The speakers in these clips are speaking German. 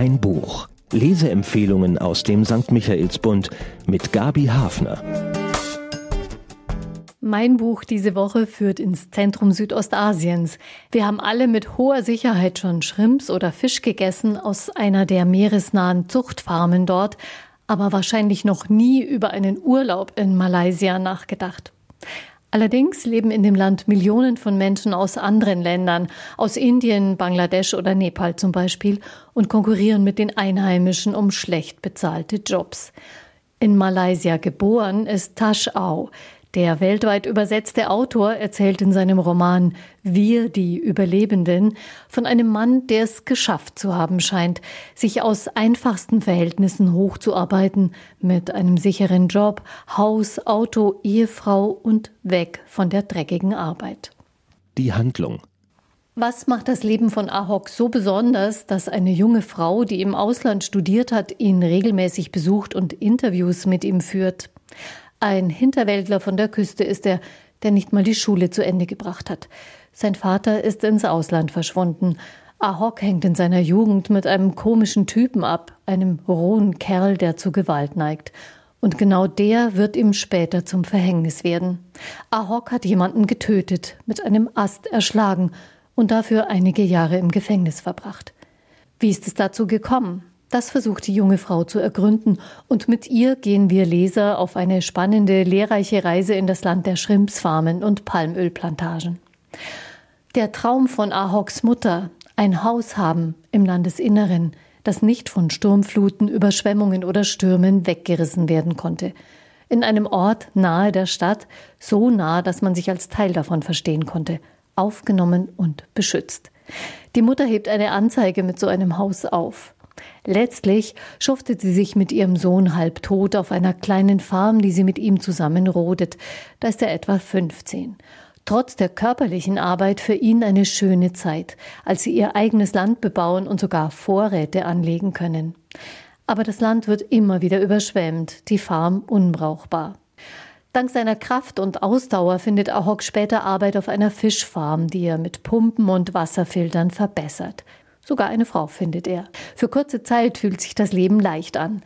Ein Buch. Leseempfehlungen aus dem St. Michaelsbund mit Gabi Hafner. Mein Buch diese Woche führt ins Zentrum Südostasiens. Wir haben alle mit hoher Sicherheit schon Schrimps oder Fisch gegessen aus einer der meeresnahen Zuchtfarmen dort, aber wahrscheinlich noch nie über einen Urlaub in Malaysia nachgedacht. Allerdings leben in dem Land Millionen von Menschen aus anderen Ländern, aus Indien, Bangladesch oder Nepal zum Beispiel, und konkurrieren mit den Einheimischen um schlecht bezahlte Jobs. In Malaysia geboren ist Tash Au. Der weltweit übersetzte Autor erzählt in seinem Roman Wir, die Überlebenden, von einem Mann, der es geschafft zu haben scheint, sich aus einfachsten Verhältnissen hochzuarbeiten, mit einem sicheren Job, Haus, Auto, Ehefrau und weg von der dreckigen Arbeit. Die Handlung. Was macht das Leben von Ahok so besonders, dass eine junge Frau, die im Ausland studiert hat, ihn regelmäßig besucht und Interviews mit ihm führt? Ein Hinterwäldler von der Küste ist er, der nicht mal die Schule zu Ende gebracht hat. Sein Vater ist ins Ausland verschwunden. Ahok hängt in seiner Jugend mit einem komischen Typen ab, einem rohen Kerl, der zu Gewalt neigt. Und genau der wird ihm später zum Verhängnis werden. Ahok hat jemanden getötet, mit einem Ast erschlagen und dafür einige Jahre im Gefängnis verbracht. Wie ist es dazu gekommen? Das versucht die junge Frau zu ergründen und mit ihr gehen wir Leser auf eine spannende, lehrreiche Reise in das Land der Schrimpsfarmen und Palmölplantagen. Der Traum von Ahoks Mutter, ein Haus haben im Landesinneren, das nicht von Sturmfluten, Überschwemmungen oder Stürmen weggerissen werden konnte. In einem Ort nahe der Stadt, so nah, dass man sich als Teil davon verstehen konnte, aufgenommen und beschützt. Die Mutter hebt eine Anzeige mit so einem Haus auf. Letztlich schuftet sie sich mit ihrem Sohn halbtot auf einer kleinen Farm, die sie mit ihm zusammen rodet. Da ist er etwa 15. Trotz der körperlichen Arbeit für ihn eine schöne Zeit, als sie ihr eigenes Land bebauen und sogar Vorräte anlegen können. Aber das Land wird immer wieder überschwemmt, die Farm unbrauchbar. Dank seiner Kraft und Ausdauer findet Ahok später Arbeit auf einer Fischfarm, die er mit Pumpen und Wasserfiltern verbessert. Sogar eine Frau findet er. Für kurze Zeit fühlt sich das Leben leicht an.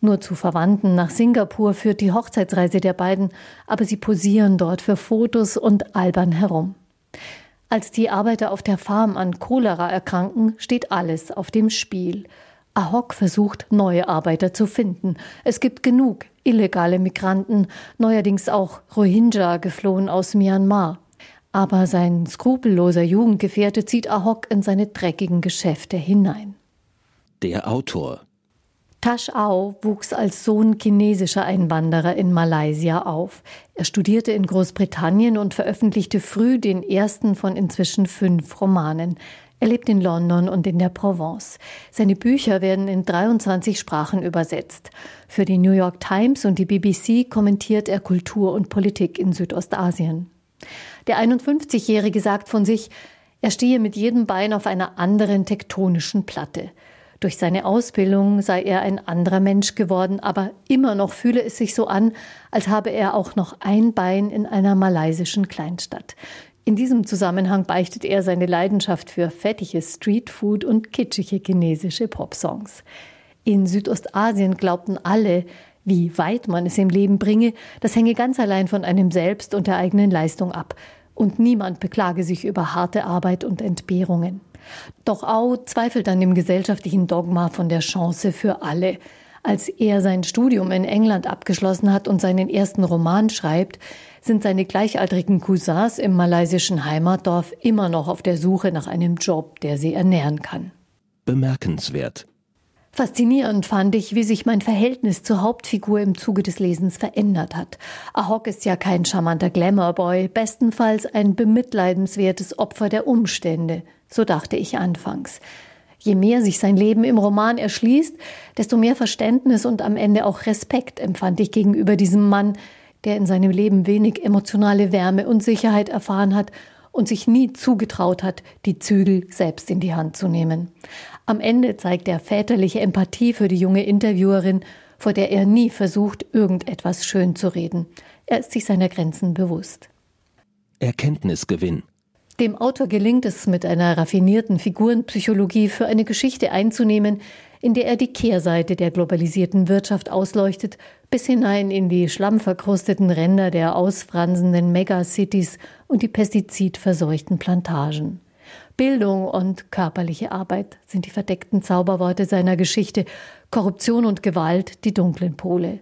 Nur zu Verwandten nach Singapur führt die Hochzeitsreise der beiden, aber sie posieren dort für Fotos und albern herum. Als die Arbeiter auf der Farm an Cholera erkranken, steht alles auf dem Spiel. Ahok versucht, neue Arbeiter zu finden. Es gibt genug illegale Migranten, neuerdings auch Rohingya geflohen aus Myanmar. Aber sein skrupelloser Jugendgefährte zieht Ahok in seine dreckigen Geschäfte hinein. Der Autor Tash Au wuchs als Sohn chinesischer Einwanderer in Malaysia auf. Er studierte in Großbritannien und veröffentlichte früh den ersten von inzwischen fünf Romanen. Er lebt in London und in der Provence. Seine Bücher werden in 23 Sprachen übersetzt. Für die New York Times und die BBC kommentiert er Kultur und Politik in Südostasien. Der 51-Jährige sagt von sich, er stehe mit jedem Bein auf einer anderen tektonischen Platte. Durch seine Ausbildung sei er ein anderer Mensch geworden, aber immer noch fühle es sich so an, als habe er auch noch ein Bein in einer malaysischen Kleinstadt. In diesem Zusammenhang beichtet er seine Leidenschaft für fettiges Streetfood und kitschige chinesische Popsongs. In Südostasien glaubten alle, wie weit man es im Leben bringe, das hänge ganz allein von einem selbst und der eigenen Leistung ab. Und niemand beklage sich über harte Arbeit und Entbehrungen. Doch Au zweifelt an dem gesellschaftlichen Dogma von der Chance für alle. Als er sein Studium in England abgeschlossen hat und seinen ersten Roman schreibt, sind seine gleichaltrigen Cousins im malaysischen Heimatdorf immer noch auf der Suche nach einem Job, der sie ernähren kann. Bemerkenswert. Faszinierend fand ich, wie sich mein Verhältnis zur Hauptfigur im Zuge des Lesens verändert hat. Ahok ist ja kein charmanter Glamourboy, bestenfalls ein bemitleidenswertes Opfer der Umstände, so dachte ich anfangs. Je mehr sich sein Leben im Roman erschließt, desto mehr Verständnis und am Ende auch Respekt empfand ich gegenüber diesem Mann, der in seinem Leben wenig emotionale Wärme und Sicherheit erfahren hat und sich nie zugetraut hat, die Zügel selbst in die Hand zu nehmen. Am Ende zeigt er väterliche Empathie für die junge Interviewerin, vor der er nie versucht, irgendetwas schön zu reden. Er ist sich seiner Grenzen bewusst. Erkenntnisgewinn. Dem Autor gelingt es, mit einer raffinierten Figurenpsychologie für eine Geschichte einzunehmen, in der er die Kehrseite der globalisierten Wirtschaft ausleuchtet, bis hinein in die schlammverkrusteten Ränder der ausfransenden Megacities und die pestizidverseuchten Plantagen. Bildung und körperliche Arbeit sind die verdeckten Zauberworte seiner Geschichte, Korruption und Gewalt die dunklen Pole.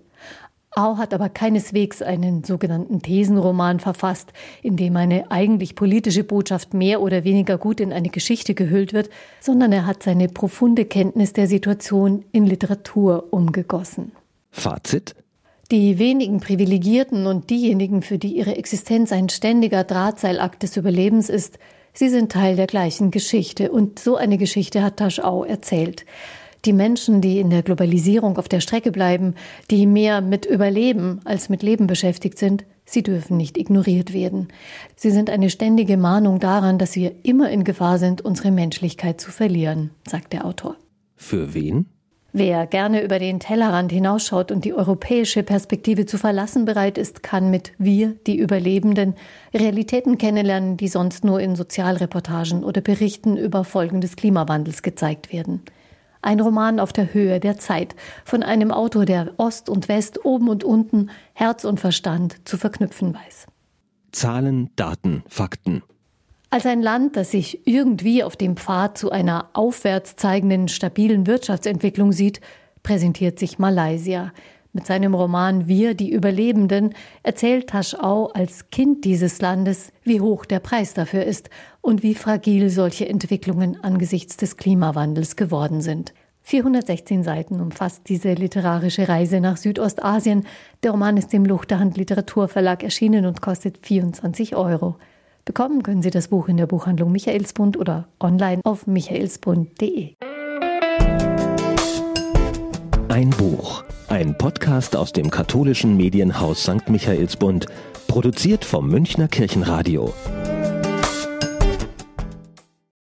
Au hat aber keineswegs einen sogenannten Thesenroman verfasst, in dem eine eigentlich politische Botschaft mehr oder weniger gut in eine Geschichte gehüllt wird, sondern er hat seine profunde Kenntnis der Situation in Literatur umgegossen. Fazit? Die wenigen Privilegierten und diejenigen, für die ihre Existenz ein ständiger Drahtseilakt des Überlebens ist, sie sind Teil der gleichen Geschichte und so eine Geschichte hat Taschau erzählt. Die Menschen, die in der Globalisierung auf der Strecke bleiben, die mehr mit Überleben als mit Leben beschäftigt sind, sie dürfen nicht ignoriert werden. Sie sind eine ständige Mahnung daran, dass wir immer in Gefahr sind, unsere Menschlichkeit zu verlieren, sagt der Autor. Für wen? Wer gerne über den Tellerrand hinausschaut und die europäische Perspektive zu verlassen bereit ist, kann mit Wir, die Überlebenden, Realitäten kennenlernen, die sonst nur in Sozialreportagen oder Berichten über Folgen des Klimawandels gezeigt werden. Ein Roman auf der Höhe der Zeit von einem Autor, der Ost und West, oben und unten, Herz und Verstand zu verknüpfen weiß. Zahlen, Daten, Fakten. Als ein Land, das sich irgendwie auf dem Pfad zu einer aufwärts zeigenden, stabilen Wirtschaftsentwicklung sieht, präsentiert sich Malaysia. Mit seinem Roman Wir, die Überlebenden, erzählt Taschau als Kind dieses Landes, wie hoch der Preis dafür ist und wie fragil solche Entwicklungen angesichts des Klimawandels geworden sind. 416 Seiten umfasst diese literarische Reise nach Südostasien. Der Roman ist im Luchterhand Literaturverlag erschienen und kostet 24 Euro. Bekommen können Sie das Buch in der Buchhandlung Michaelsbund oder online auf michaelsbund.de. Ein Buch. Ein Podcast aus dem katholischen Medienhaus St. Michaelsbund, produziert vom Münchner Kirchenradio.